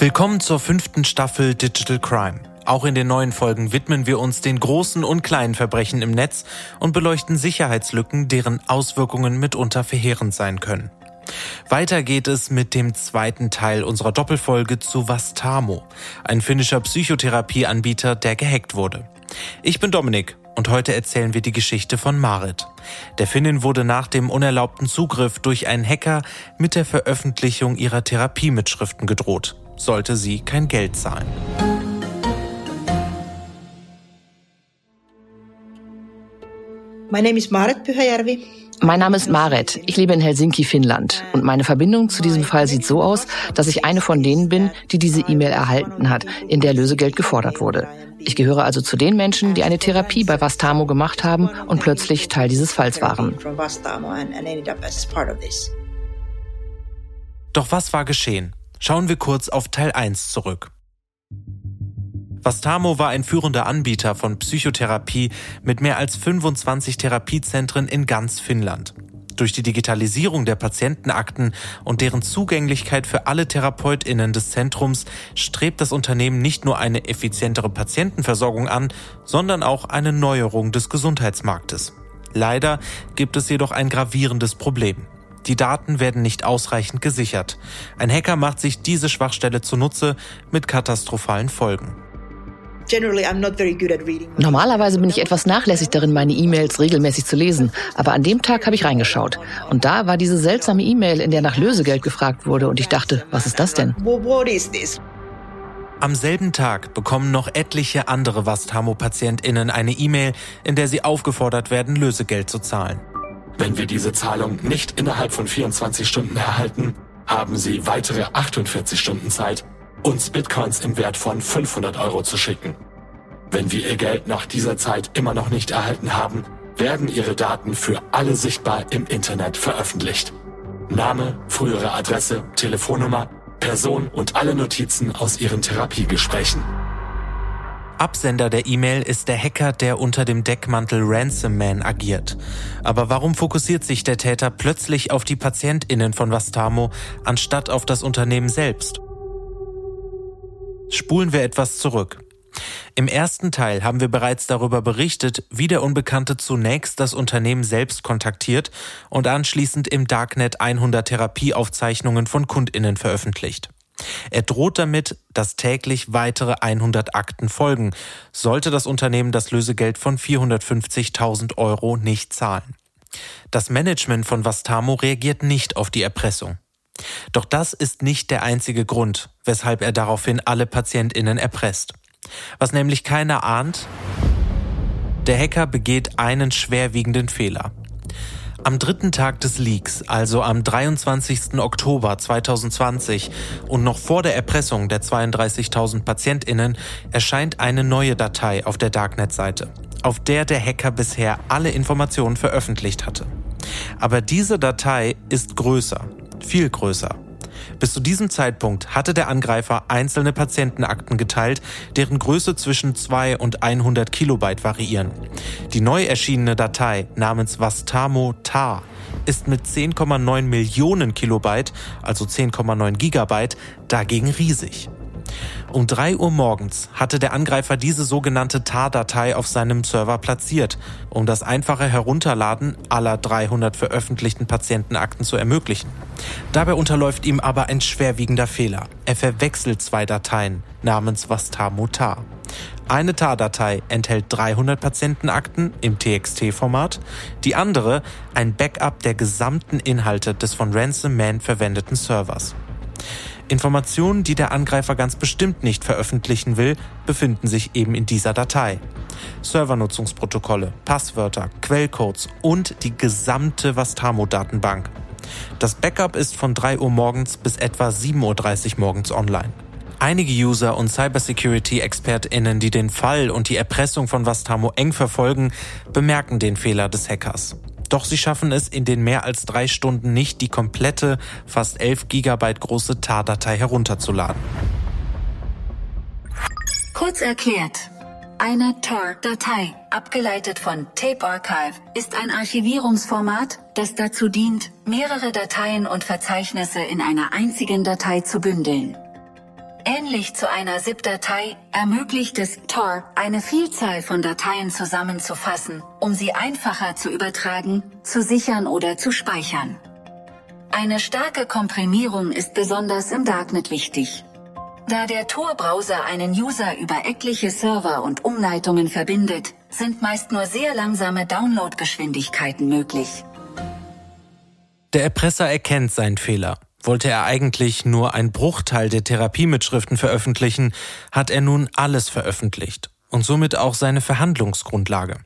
Willkommen zur fünften Staffel Digital Crime. Auch in den neuen Folgen widmen wir uns den großen und kleinen Verbrechen im Netz und beleuchten Sicherheitslücken, deren Auswirkungen mitunter verheerend sein können. Weiter geht es mit dem zweiten Teil unserer Doppelfolge zu Vastamo, ein finnischer Psychotherapieanbieter, der gehackt wurde. Ich bin Dominik und heute erzählen wir die Geschichte von Marit. Der Finnin wurde nach dem unerlaubten Zugriff durch einen Hacker mit der Veröffentlichung ihrer Therapiemitschriften gedroht, sollte sie kein Geld zahlen. My name is Marit Pyhäjärvi. Mein Name ist Maret. Ich lebe in Helsinki, Finnland. Und meine Verbindung zu diesem Fall sieht so aus, dass ich eine von denen bin, die diese E-Mail erhalten hat, in der Lösegeld gefordert wurde. Ich gehöre also zu den Menschen, die eine Therapie bei Vastamo gemacht haben und plötzlich Teil dieses Falls waren. Doch was war geschehen? Schauen wir kurz auf Teil 1 zurück. Vastamo war ein führender Anbieter von Psychotherapie mit mehr als 25 Therapiezentren in ganz Finnland. Durch die Digitalisierung der Patientenakten und deren Zugänglichkeit für alle Therapeutinnen des Zentrums strebt das Unternehmen nicht nur eine effizientere Patientenversorgung an, sondern auch eine Neuerung des Gesundheitsmarktes. Leider gibt es jedoch ein gravierendes Problem. Die Daten werden nicht ausreichend gesichert. Ein Hacker macht sich diese Schwachstelle zunutze mit katastrophalen Folgen. Normalerweise bin ich etwas nachlässig darin, meine E-Mails regelmäßig zu lesen, aber an dem Tag habe ich reingeschaut. Und da war diese seltsame E-Mail, in der nach Lösegeld gefragt wurde, und ich dachte, was ist das denn? Am selben Tag bekommen noch etliche andere Vastamo-PatientInnen eine E-Mail, in der sie aufgefordert werden, Lösegeld zu zahlen. Wenn wir diese Zahlung nicht innerhalb von 24 Stunden erhalten, haben Sie weitere 48 Stunden Zeit, uns Bitcoins im Wert von 500 Euro zu schicken. Wenn wir Ihr Geld nach dieser Zeit immer noch nicht erhalten haben, werden Ihre Daten für alle sichtbar im Internet veröffentlicht. Name, frühere Adresse, Telefonnummer, Person und alle Notizen aus Ihren Therapiegesprächen. Absender der E-Mail ist der Hacker, der unter dem Deckmantel Ransom Man agiert. Aber warum fokussiert sich der Täter plötzlich auf die PatientInnen von Vastamo anstatt auf das Unternehmen selbst? Spulen wir etwas zurück. Im ersten Teil haben wir bereits darüber berichtet, wie der Unbekannte zunächst das Unternehmen selbst kontaktiert und anschließend im Darknet 100 Therapieaufzeichnungen von Kundinnen veröffentlicht. Er droht damit, dass täglich weitere 100 Akten folgen, sollte das Unternehmen das Lösegeld von 450.000 Euro nicht zahlen. Das Management von Vastamo reagiert nicht auf die Erpressung. Doch das ist nicht der einzige Grund, weshalb er daraufhin alle Patientinnen erpresst. Was nämlich keiner ahnt, der Hacker begeht einen schwerwiegenden Fehler. Am dritten Tag des Leaks, also am 23. Oktober 2020 und noch vor der Erpressung der 32.000 Patientinnen, erscheint eine neue Datei auf der Darknet-Seite, auf der der Hacker bisher alle Informationen veröffentlicht hatte. Aber diese Datei ist größer viel größer. Bis zu diesem Zeitpunkt hatte der Angreifer einzelne Patientenakten geteilt, deren Größe zwischen 2 und 100 Kilobyte variieren. Die neu erschienene Datei namens Vastamo Tar ist mit 10,9 Millionen Kilobyte, also 10,9 Gigabyte, dagegen riesig. Um 3 Uhr morgens hatte der Angreifer diese sogenannte TAR-Datei auf seinem Server platziert, um das einfache Herunterladen aller 300 veröffentlichten Patientenakten zu ermöglichen. Dabei unterläuft ihm aber ein schwerwiegender Fehler. Er verwechselt zwei Dateien namens Vastar-Mutar. Eine TAR-Datei enthält 300 Patientenakten im TXT-Format, die andere ein Backup der gesamten Inhalte des von Ransom Man verwendeten Servers. Informationen, die der Angreifer ganz bestimmt nicht veröffentlichen will, befinden sich eben in dieser Datei. Servernutzungsprotokolle, Passwörter, Quellcodes und die gesamte Vastamo-Datenbank. Das Backup ist von 3 Uhr morgens bis etwa 7.30 Uhr morgens online. Einige User und Cybersecurity-ExpertInnen, die den Fall und die Erpressung von Vastamo eng verfolgen, bemerken den Fehler des Hackers. Doch sie schaffen es in den mehr als drei Stunden nicht, die komplette, fast 11 Gigabyte große TAR-Datei herunterzuladen. Kurz erklärt. Eine TAR-Datei, abgeleitet von Tape Archive, ist ein Archivierungsformat, das dazu dient, mehrere Dateien und Verzeichnisse in einer einzigen Datei zu bündeln. Ähnlich zu einer ZIP-Datei ermöglicht es Tor, eine Vielzahl von Dateien zusammenzufassen, um sie einfacher zu übertragen, zu sichern oder zu speichern. Eine starke Komprimierung ist besonders im Darknet wichtig. Da der Tor-Browser einen User über etliche Server und Umleitungen verbindet, sind meist nur sehr langsame Downloadgeschwindigkeiten möglich. Der Erpresser erkennt seinen Fehler. Wollte er eigentlich nur ein Bruchteil der Therapiemitschriften veröffentlichen, hat er nun alles veröffentlicht und somit auch seine Verhandlungsgrundlage.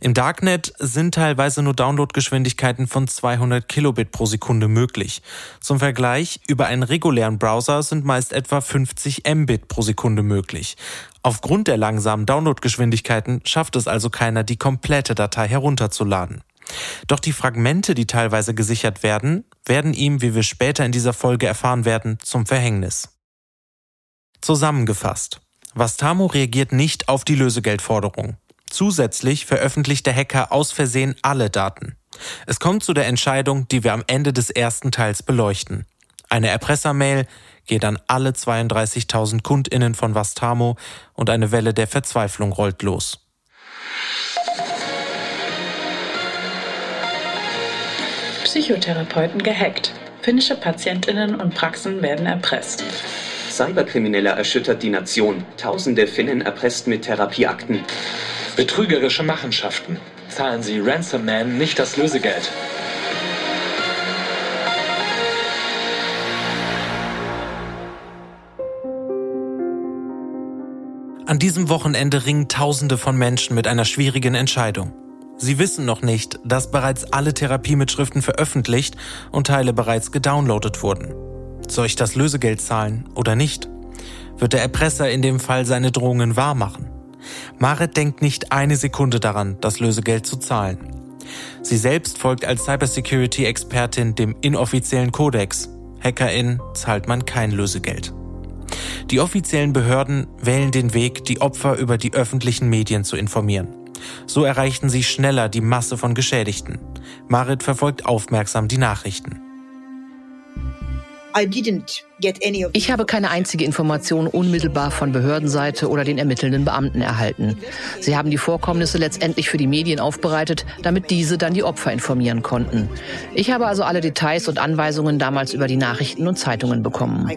Im Darknet sind teilweise nur Downloadgeschwindigkeiten von 200 Kilobit pro Sekunde möglich. Zum Vergleich, über einen regulären Browser sind meist etwa 50 Mbit pro Sekunde möglich. Aufgrund der langsamen Downloadgeschwindigkeiten schafft es also keiner, die komplette Datei herunterzuladen. Doch die Fragmente, die teilweise gesichert werden, werden ihm, wie wir später in dieser Folge erfahren werden, zum Verhängnis. Zusammengefasst. Vastamo reagiert nicht auf die Lösegeldforderung. Zusätzlich veröffentlicht der Hacker aus Versehen alle Daten. Es kommt zu der Entscheidung, die wir am Ende des ersten Teils beleuchten. Eine Erpressermail geht an alle 32.000 Kundinnen von Vastamo und eine Welle der Verzweiflung rollt los. Psychotherapeuten gehackt. Finnische Patientinnen und Praxen werden erpresst. Cyberkrimineller erschüttert die Nation. Tausende Finnen erpresst mit Therapieakten. Betrügerische Machenschaften. Zahlen Sie Ransom Man nicht das Lösegeld. An diesem Wochenende ringen Tausende von Menschen mit einer schwierigen Entscheidung. Sie wissen noch nicht, dass bereits alle Therapiemitschriften veröffentlicht und Teile bereits gedownloadet wurden. Soll ich das Lösegeld zahlen oder nicht? Wird der Erpresser in dem Fall seine Drohungen wahrmachen? Marit denkt nicht eine Sekunde daran, das Lösegeld zu zahlen. Sie selbst folgt als Cybersecurity-Expertin dem inoffiziellen Kodex. Hackerin zahlt man kein Lösegeld. Die offiziellen Behörden wählen den Weg, die Opfer über die öffentlichen Medien zu informieren. So erreichten sie schneller die Masse von Geschädigten. Marit verfolgt aufmerksam die Nachrichten. Ich habe keine einzige Information unmittelbar von Behördenseite oder den ermittelnden Beamten erhalten. Sie haben die Vorkommnisse letztendlich für die Medien aufbereitet, damit diese dann die Opfer informieren konnten. Ich habe also alle Details und Anweisungen damals über die Nachrichten und Zeitungen bekommen.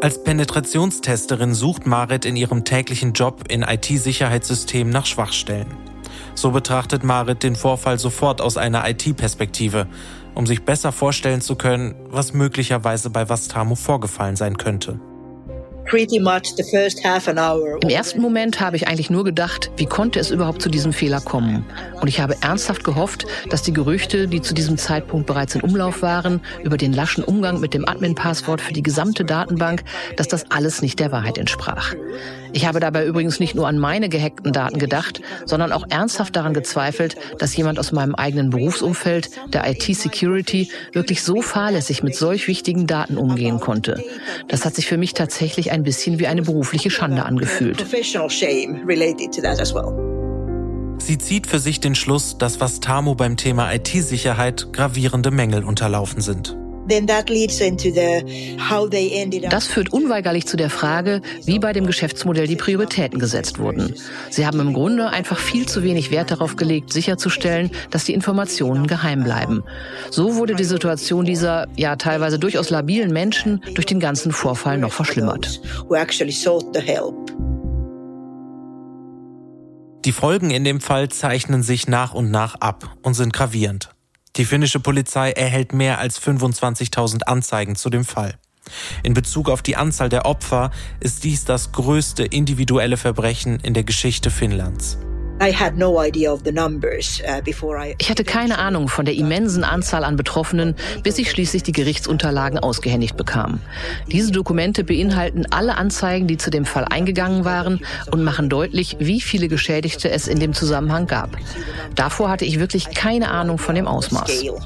Als Penetrationstesterin sucht Marit in ihrem täglichen Job in IT-Sicherheitssystemen nach Schwachstellen. So betrachtet Marit den Vorfall sofort aus einer IT-Perspektive um sich besser vorstellen zu können, was möglicherweise bei Vastamo vorgefallen sein könnte. Im ersten Moment habe ich eigentlich nur gedacht, wie konnte es überhaupt zu diesem Fehler kommen? Und ich habe ernsthaft gehofft, dass die Gerüchte, die zu diesem Zeitpunkt bereits in Umlauf waren, über den laschen Umgang mit dem Admin-Passwort für die gesamte Datenbank, dass das alles nicht der Wahrheit entsprach. Ich habe dabei übrigens nicht nur an meine gehackten Daten gedacht, sondern auch ernsthaft daran gezweifelt, dass jemand aus meinem eigenen Berufsumfeld, der IT-Security, wirklich so fahrlässig mit solch wichtigen Daten umgehen konnte. Das hat sich für mich tatsächlich ein bisschen wie eine berufliche Schande angefühlt. Sie zieht für sich den Schluss, dass was Tamo beim Thema IT-Sicherheit gravierende Mängel unterlaufen sind. Das führt unweigerlich zu der Frage, wie bei dem Geschäftsmodell die Prioritäten gesetzt wurden. Sie haben im Grunde einfach viel zu wenig Wert darauf gelegt, sicherzustellen, dass die Informationen geheim bleiben. So wurde die Situation dieser ja teilweise durchaus labilen Menschen durch den ganzen Vorfall noch verschlimmert. Die Folgen in dem Fall zeichnen sich nach und nach ab und sind gravierend. Die finnische Polizei erhält mehr als 25.000 Anzeigen zu dem Fall. In Bezug auf die Anzahl der Opfer ist dies das größte individuelle Verbrechen in der Geschichte Finnlands. Uh, ich hatte keine Ahnung von der immensen Anzahl an Betroffenen, bis ich schließlich die Gerichtsunterlagen ausgehändigt bekam. Diese Dokumente beinhalten alle Anzeigen, die zu dem Fall eingegangen waren und machen deutlich, wie viele Geschädigte es in dem Zusammenhang gab. Davor hatte ich wirklich keine Ahnung von dem Ausmaß. Uh,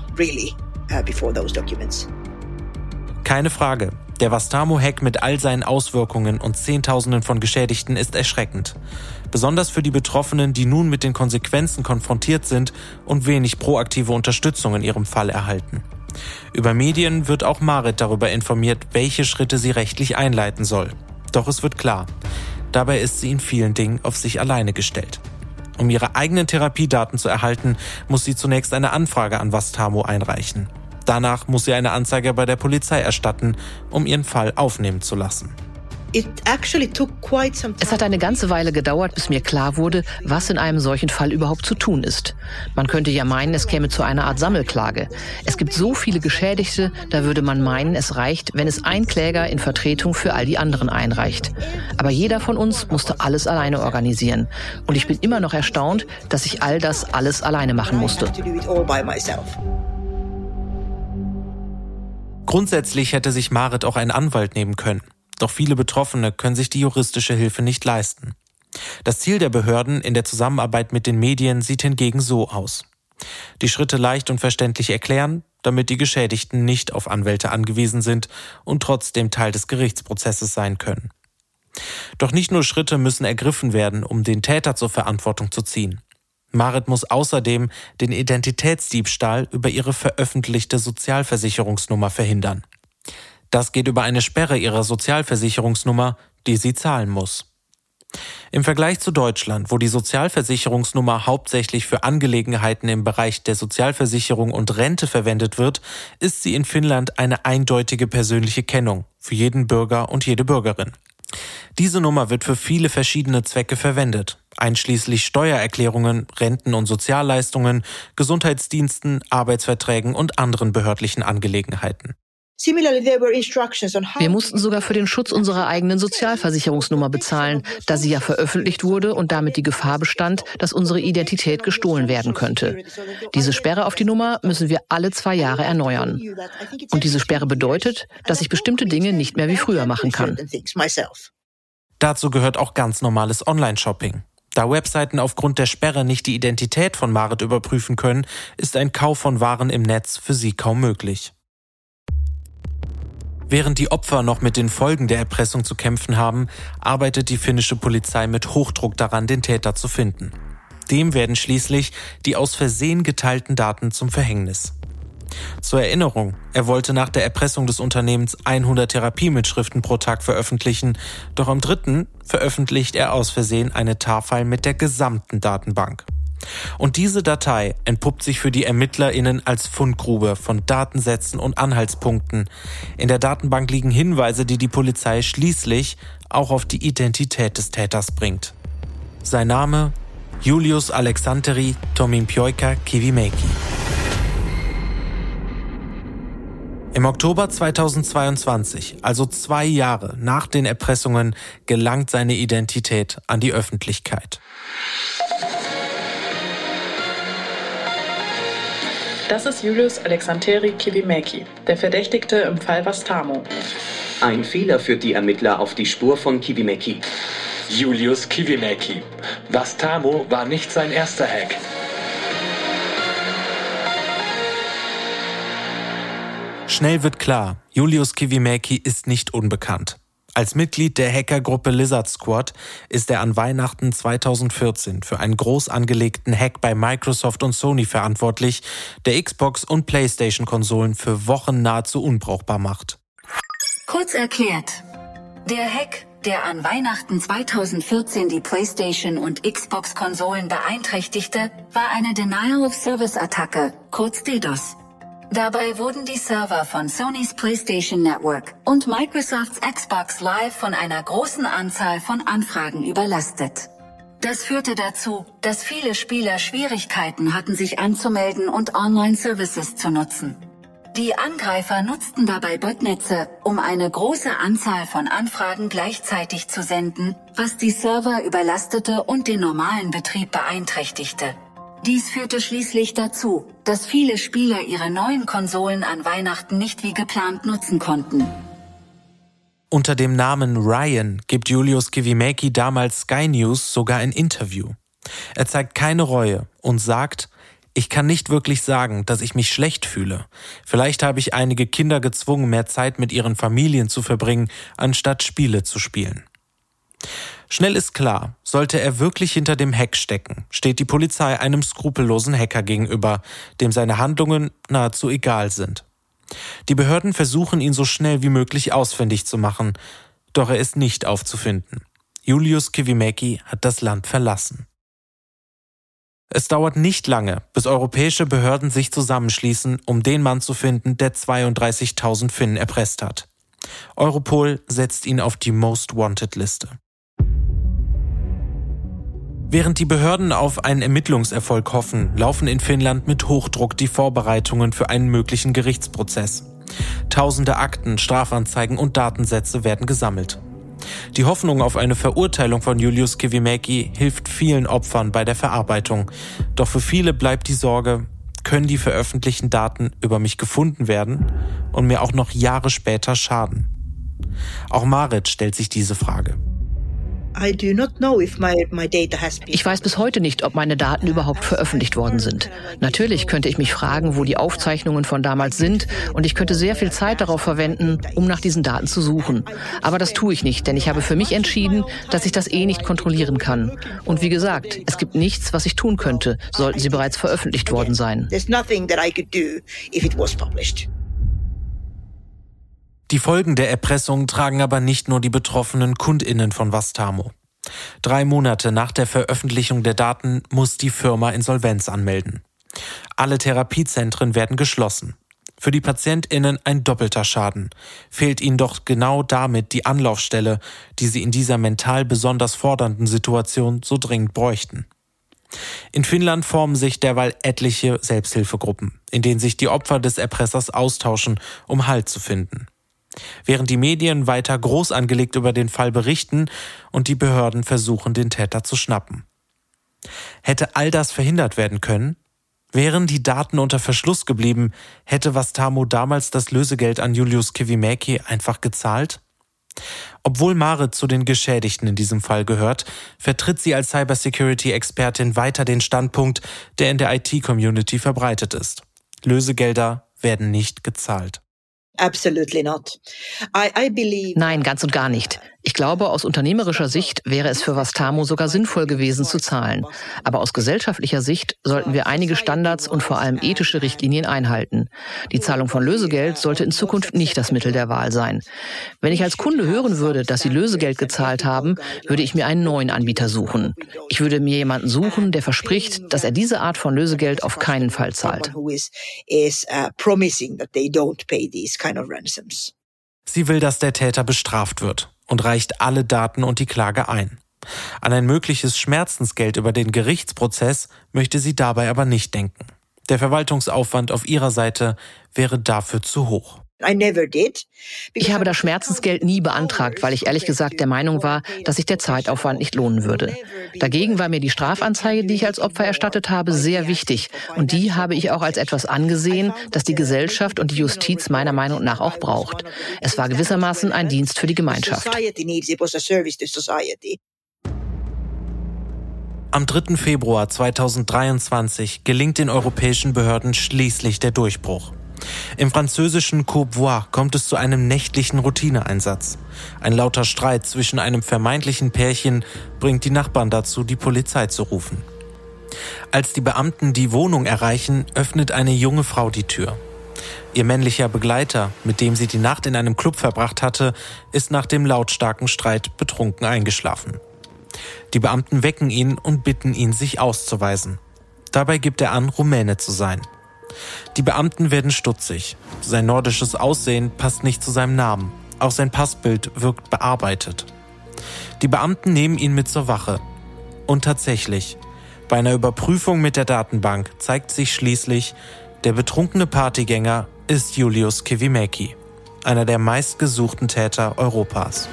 keine Frage. Der Vastamo-Hack mit all seinen Auswirkungen und Zehntausenden von Geschädigten ist erschreckend. Besonders für die Betroffenen, die nun mit den Konsequenzen konfrontiert sind und wenig proaktive Unterstützung in ihrem Fall erhalten. Über Medien wird auch Marit darüber informiert, welche Schritte sie rechtlich einleiten soll. Doch es wird klar, dabei ist sie in vielen Dingen auf sich alleine gestellt. Um ihre eigenen Therapiedaten zu erhalten, muss sie zunächst eine Anfrage an Vastamo einreichen. Danach muss sie eine Anzeige bei der Polizei erstatten, um ihren Fall aufnehmen zu lassen. Es hat eine ganze Weile gedauert, bis mir klar wurde, was in einem solchen Fall überhaupt zu tun ist. Man könnte ja meinen, es käme zu einer Art Sammelklage. Es gibt so viele Geschädigte, da würde man meinen, es reicht, wenn es ein Kläger in Vertretung für all die anderen einreicht. Aber jeder von uns musste alles alleine organisieren. Und ich bin immer noch erstaunt, dass ich all das alles alleine machen musste. Grundsätzlich hätte sich Marit auch einen Anwalt nehmen können. Doch viele Betroffene können sich die juristische Hilfe nicht leisten. Das Ziel der Behörden in der Zusammenarbeit mit den Medien sieht hingegen so aus. Die Schritte leicht und verständlich erklären, damit die Geschädigten nicht auf Anwälte angewiesen sind und trotzdem Teil des Gerichtsprozesses sein können. Doch nicht nur Schritte müssen ergriffen werden, um den Täter zur Verantwortung zu ziehen. Marit muss außerdem den Identitätsdiebstahl über ihre veröffentlichte Sozialversicherungsnummer verhindern. Das geht über eine Sperre ihrer Sozialversicherungsnummer, die sie zahlen muss. Im Vergleich zu Deutschland, wo die Sozialversicherungsnummer hauptsächlich für Angelegenheiten im Bereich der Sozialversicherung und Rente verwendet wird, ist sie in Finnland eine eindeutige persönliche Kennung für jeden Bürger und jede Bürgerin. Diese Nummer wird für viele verschiedene Zwecke verwendet, einschließlich Steuererklärungen, Renten- und Sozialleistungen, Gesundheitsdiensten, Arbeitsverträgen und anderen behördlichen Angelegenheiten. Wir mussten sogar für den Schutz unserer eigenen Sozialversicherungsnummer bezahlen, da sie ja veröffentlicht wurde und damit die Gefahr bestand, dass unsere Identität gestohlen werden könnte. Diese Sperre auf die Nummer müssen wir alle zwei Jahre erneuern. Und diese Sperre bedeutet, dass ich bestimmte Dinge nicht mehr wie früher machen kann. Dazu gehört auch ganz normales Online-Shopping. Da Webseiten aufgrund der Sperre nicht die Identität von Marit überprüfen können, ist ein Kauf von Waren im Netz für sie kaum möglich. Während die Opfer noch mit den Folgen der Erpressung zu kämpfen haben, arbeitet die finnische Polizei mit Hochdruck daran, den Täter zu finden. Dem werden schließlich die aus Versehen geteilten Daten zum Verhängnis. Zur Erinnerung, er wollte nach der Erpressung des Unternehmens 100 Therapiemitschriften pro Tag veröffentlichen, doch am dritten veröffentlicht er aus Versehen eine Tafel mit der gesamten Datenbank. Und diese Datei entpuppt sich für die ErmittlerInnen als Fundgrube von Datensätzen und Anhaltspunkten. In der Datenbank liegen Hinweise, die die Polizei schließlich auch auf die Identität des Täters bringt. Sein Name Julius Alexanteri Tomimpioika Kivimeki. Im Oktober 2022, also zwei Jahre nach den Erpressungen, gelangt seine Identität an die Öffentlichkeit. Das ist Julius Alexanteri Kivimäki, der Verdächtigte im Fall Vastamo. Ein Fehler führt die Ermittler auf die Spur von Kivimäki. Julius Kivimäki. Vastamo war nicht sein erster Hack. Schnell wird klar, Julius Kivimäki ist nicht unbekannt. Als Mitglied der Hackergruppe Lizard Squad ist er an Weihnachten 2014 für einen groß angelegten Hack bei Microsoft und Sony verantwortlich, der Xbox und PlayStation-Konsolen für Wochen nahezu unbrauchbar macht. Kurz erklärt. Der Hack, der an Weihnachten 2014 die PlayStation und Xbox-Konsolen beeinträchtigte, war eine Denial-of-Service-Attacke, kurz DDoS. Dabei wurden die Server von Sonys PlayStation Network und Microsofts Xbox Live von einer großen Anzahl von Anfragen überlastet. Das führte dazu, dass viele Spieler Schwierigkeiten hatten, sich anzumelden und Online-Services zu nutzen. Die Angreifer nutzten dabei Botnetze, um eine große Anzahl von Anfragen gleichzeitig zu senden, was die Server überlastete und den normalen Betrieb beeinträchtigte. Dies führte schließlich dazu, dass viele Spieler ihre neuen Konsolen an Weihnachten nicht wie geplant nutzen konnten. Unter dem Namen Ryan gibt Julius Kivimaki damals Sky News sogar ein Interview. Er zeigt keine Reue und sagt, ich kann nicht wirklich sagen, dass ich mich schlecht fühle. Vielleicht habe ich einige Kinder gezwungen, mehr Zeit mit ihren Familien zu verbringen, anstatt Spiele zu spielen. Schnell ist klar, sollte er wirklich hinter dem Hack stecken, steht die Polizei einem skrupellosen Hacker gegenüber, dem seine Handlungen nahezu egal sind. Die Behörden versuchen ihn so schnell wie möglich ausfindig zu machen, doch er ist nicht aufzufinden. Julius Kivimäki hat das Land verlassen. Es dauert nicht lange, bis europäische Behörden sich zusammenschließen, um den Mann zu finden, der 32.000 Finnen erpresst hat. Europol setzt ihn auf die Most Wanted Liste. Während die Behörden auf einen Ermittlungserfolg hoffen, laufen in Finnland mit Hochdruck die Vorbereitungen für einen möglichen Gerichtsprozess. Tausende Akten, Strafanzeigen und Datensätze werden gesammelt. Die Hoffnung auf eine Verurteilung von Julius Kivimäki hilft vielen Opfern bei der Verarbeitung. Doch für viele bleibt die Sorge, können die veröffentlichten Daten über mich gefunden werden und mir auch noch Jahre später schaden? Auch Marit stellt sich diese Frage. Ich weiß bis heute nicht, ob meine Daten überhaupt veröffentlicht worden sind. Natürlich könnte ich mich fragen, wo die Aufzeichnungen von damals sind und ich könnte sehr viel Zeit darauf verwenden, um nach diesen Daten zu suchen. Aber das tue ich nicht, denn ich habe für mich entschieden, dass ich das eh nicht kontrollieren kann. Und wie gesagt, es gibt nichts, was ich tun könnte, sollten sie bereits veröffentlicht worden sein. Die Folgen der Erpressung tragen aber nicht nur die betroffenen Kundinnen von Vastamo. Drei Monate nach der Veröffentlichung der Daten muss die Firma Insolvenz anmelden. Alle Therapiezentren werden geschlossen. Für die Patientinnen ein doppelter Schaden. Fehlt ihnen doch genau damit die Anlaufstelle, die sie in dieser mental besonders fordernden Situation so dringend bräuchten. In Finnland formen sich derweil etliche Selbsthilfegruppen, in denen sich die Opfer des Erpressers austauschen, um Halt zu finden. Während die Medien weiter groß angelegt über den Fall berichten und die Behörden versuchen, den Täter zu schnappen. Hätte all das verhindert werden können? Wären die Daten unter Verschluss geblieben, hätte Vastamo damals das Lösegeld an Julius Kivimäki einfach gezahlt? Obwohl Marit zu den Geschädigten in diesem Fall gehört, vertritt sie als Cybersecurity-Expertin weiter den Standpunkt, der in der IT-Community verbreitet ist. Lösegelder werden nicht gezahlt. Nein, ganz und gar nicht. Ich glaube, aus unternehmerischer Sicht wäre es für Vastamo sogar sinnvoll gewesen zu zahlen. Aber aus gesellschaftlicher Sicht sollten wir einige Standards und vor allem ethische Richtlinien einhalten. Die Zahlung von Lösegeld sollte in Zukunft nicht das Mittel der Wahl sein. Wenn ich als Kunde hören würde, dass sie Lösegeld gezahlt haben, würde ich mir einen neuen Anbieter suchen. Ich würde mir jemanden suchen, der verspricht, dass er diese Art von Lösegeld auf keinen Fall zahlt. Sie will, dass der Täter bestraft wird und reicht alle Daten und die Klage ein. An ein mögliches Schmerzensgeld über den Gerichtsprozess möchte sie dabei aber nicht denken. Der Verwaltungsaufwand auf ihrer Seite wäre dafür zu hoch. Ich habe das Schmerzensgeld nie beantragt, weil ich ehrlich gesagt der Meinung war, dass sich der Zeitaufwand nicht lohnen würde. Dagegen war mir die Strafanzeige, die ich als Opfer erstattet habe, sehr wichtig. Und die habe ich auch als etwas angesehen, das die Gesellschaft und die Justiz meiner Meinung nach auch braucht. Es war gewissermaßen ein Dienst für die Gemeinschaft. Am 3. Februar 2023 gelingt den europäischen Behörden schließlich der Durchbruch. Im französischen Courbevoie kommt es zu einem nächtlichen Routineeinsatz. Ein lauter Streit zwischen einem vermeintlichen Pärchen bringt die Nachbarn dazu, die Polizei zu rufen. Als die Beamten die Wohnung erreichen, öffnet eine junge Frau die Tür. Ihr männlicher Begleiter, mit dem sie die Nacht in einem Club verbracht hatte, ist nach dem lautstarken Streit betrunken eingeschlafen. Die Beamten wecken ihn und bitten ihn, sich auszuweisen. Dabei gibt er an, Rumäne zu sein. Die Beamten werden stutzig. Sein nordisches Aussehen passt nicht zu seinem Namen. Auch sein Passbild wirkt bearbeitet. Die Beamten nehmen ihn mit zur Wache. Und tatsächlich, bei einer Überprüfung mit der Datenbank zeigt sich schließlich, der betrunkene Partygänger ist Julius Kivimäki, einer der meistgesuchten Täter Europas.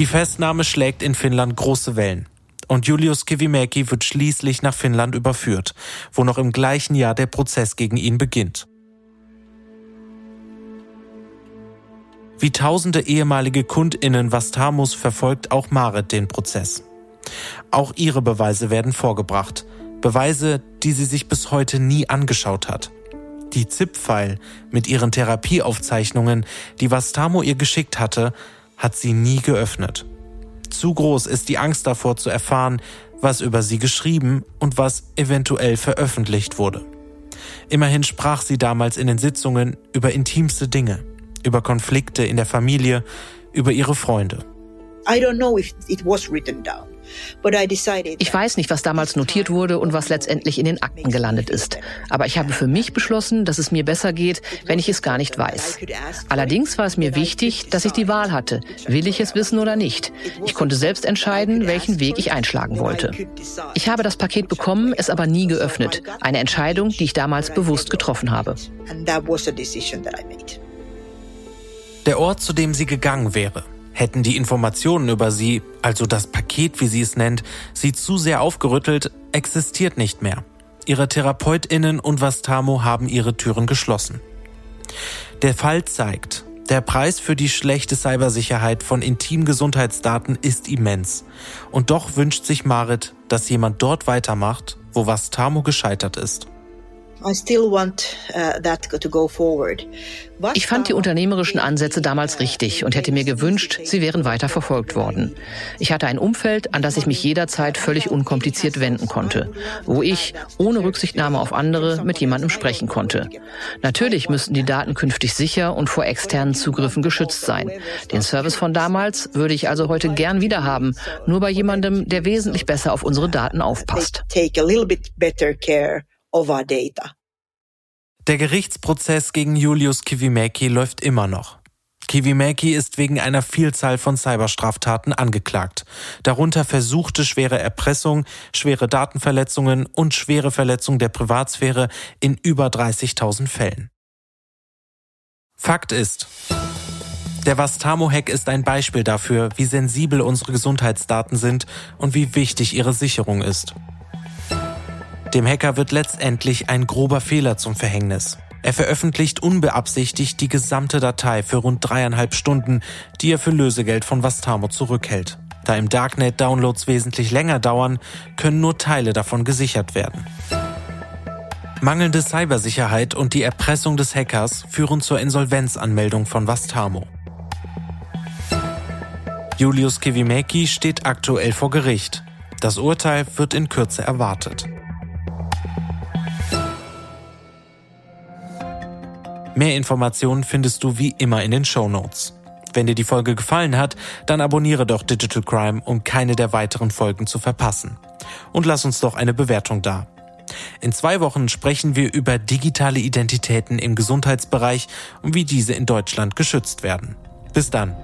Die Festnahme schlägt in Finnland große Wellen. Und Julius Kivimäki wird schließlich nach Finnland überführt, wo noch im gleichen Jahr der Prozess gegen ihn beginnt. Wie tausende ehemalige KundInnen Vastamos verfolgt auch Marit den Prozess. Auch ihre Beweise werden vorgebracht. Beweise, die sie sich bis heute nie angeschaut hat. Die ZIP-File mit ihren Therapieaufzeichnungen, die Vastamo ihr geschickt hatte, hat sie nie geöffnet. Zu groß ist die Angst davor zu erfahren, was über sie geschrieben und was eventuell veröffentlicht wurde. Immerhin sprach sie damals in den Sitzungen über intimste Dinge, über Konflikte in der Familie, über ihre Freunde. I don't know if it was written down. Ich weiß nicht, was damals notiert wurde und was letztendlich in den Akten gelandet ist. Aber ich habe für mich beschlossen, dass es mir besser geht, wenn ich es gar nicht weiß. Allerdings war es mir wichtig, dass ich die Wahl hatte. Will ich es wissen oder nicht? Ich konnte selbst entscheiden, welchen Weg ich einschlagen wollte. Ich habe das Paket bekommen, es aber nie geöffnet. Eine Entscheidung, die ich damals bewusst getroffen habe. Der Ort, zu dem sie gegangen wäre, Hätten die Informationen über sie, also das Paket, wie sie es nennt, sie zu sehr aufgerüttelt, existiert nicht mehr. Ihre TherapeutInnen und Vastamo haben ihre Türen geschlossen. Der Fall zeigt, der Preis für die schlechte Cybersicherheit von intimen Gesundheitsdaten ist immens. Und doch wünscht sich Marit, dass jemand dort weitermacht, wo Vastamo gescheitert ist. Uh, ich fand die unternehmerischen Ansätze damals richtig und hätte mir gewünscht, sie wären weiter verfolgt worden. Ich hatte ein Umfeld, an das ich mich jederzeit völlig unkompliziert wenden konnte, wo ich, ohne Rücksichtnahme auf andere, mit jemandem sprechen konnte. Natürlich müssten die Daten künftig sicher und vor externen Zugriffen geschützt sein. Den Service von damals würde ich also heute gern wieder haben, nur bei jemandem, der wesentlich besser auf unsere Daten aufpasst of data. Der Gerichtsprozess gegen Julius Kivimäki läuft immer noch. Kivimäki ist wegen einer Vielzahl von Cyberstraftaten angeklagt, darunter versuchte schwere Erpressung, schwere Datenverletzungen und schwere Verletzung der Privatsphäre in über 30.000 Fällen. Fakt ist, der Vastamo-Hack ist ein Beispiel dafür, wie sensibel unsere Gesundheitsdaten sind und wie wichtig ihre Sicherung ist. Dem Hacker wird letztendlich ein grober Fehler zum Verhängnis. Er veröffentlicht unbeabsichtigt die gesamte Datei für rund dreieinhalb Stunden, die er für Lösegeld von Vastamo zurückhält. Da im Darknet Downloads wesentlich länger dauern, können nur Teile davon gesichert werden. Mangelnde Cybersicherheit und die Erpressung des Hackers führen zur Insolvenzanmeldung von Vastamo. Julius Kivimäki steht aktuell vor Gericht. Das Urteil wird in Kürze erwartet. Mehr Informationen findest du wie immer in den Show Notes. Wenn dir die Folge gefallen hat, dann abonniere doch Digital Crime, um keine der weiteren Folgen zu verpassen. Und lass uns doch eine Bewertung da. In zwei Wochen sprechen wir über digitale Identitäten im Gesundheitsbereich und wie diese in Deutschland geschützt werden. Bis dann.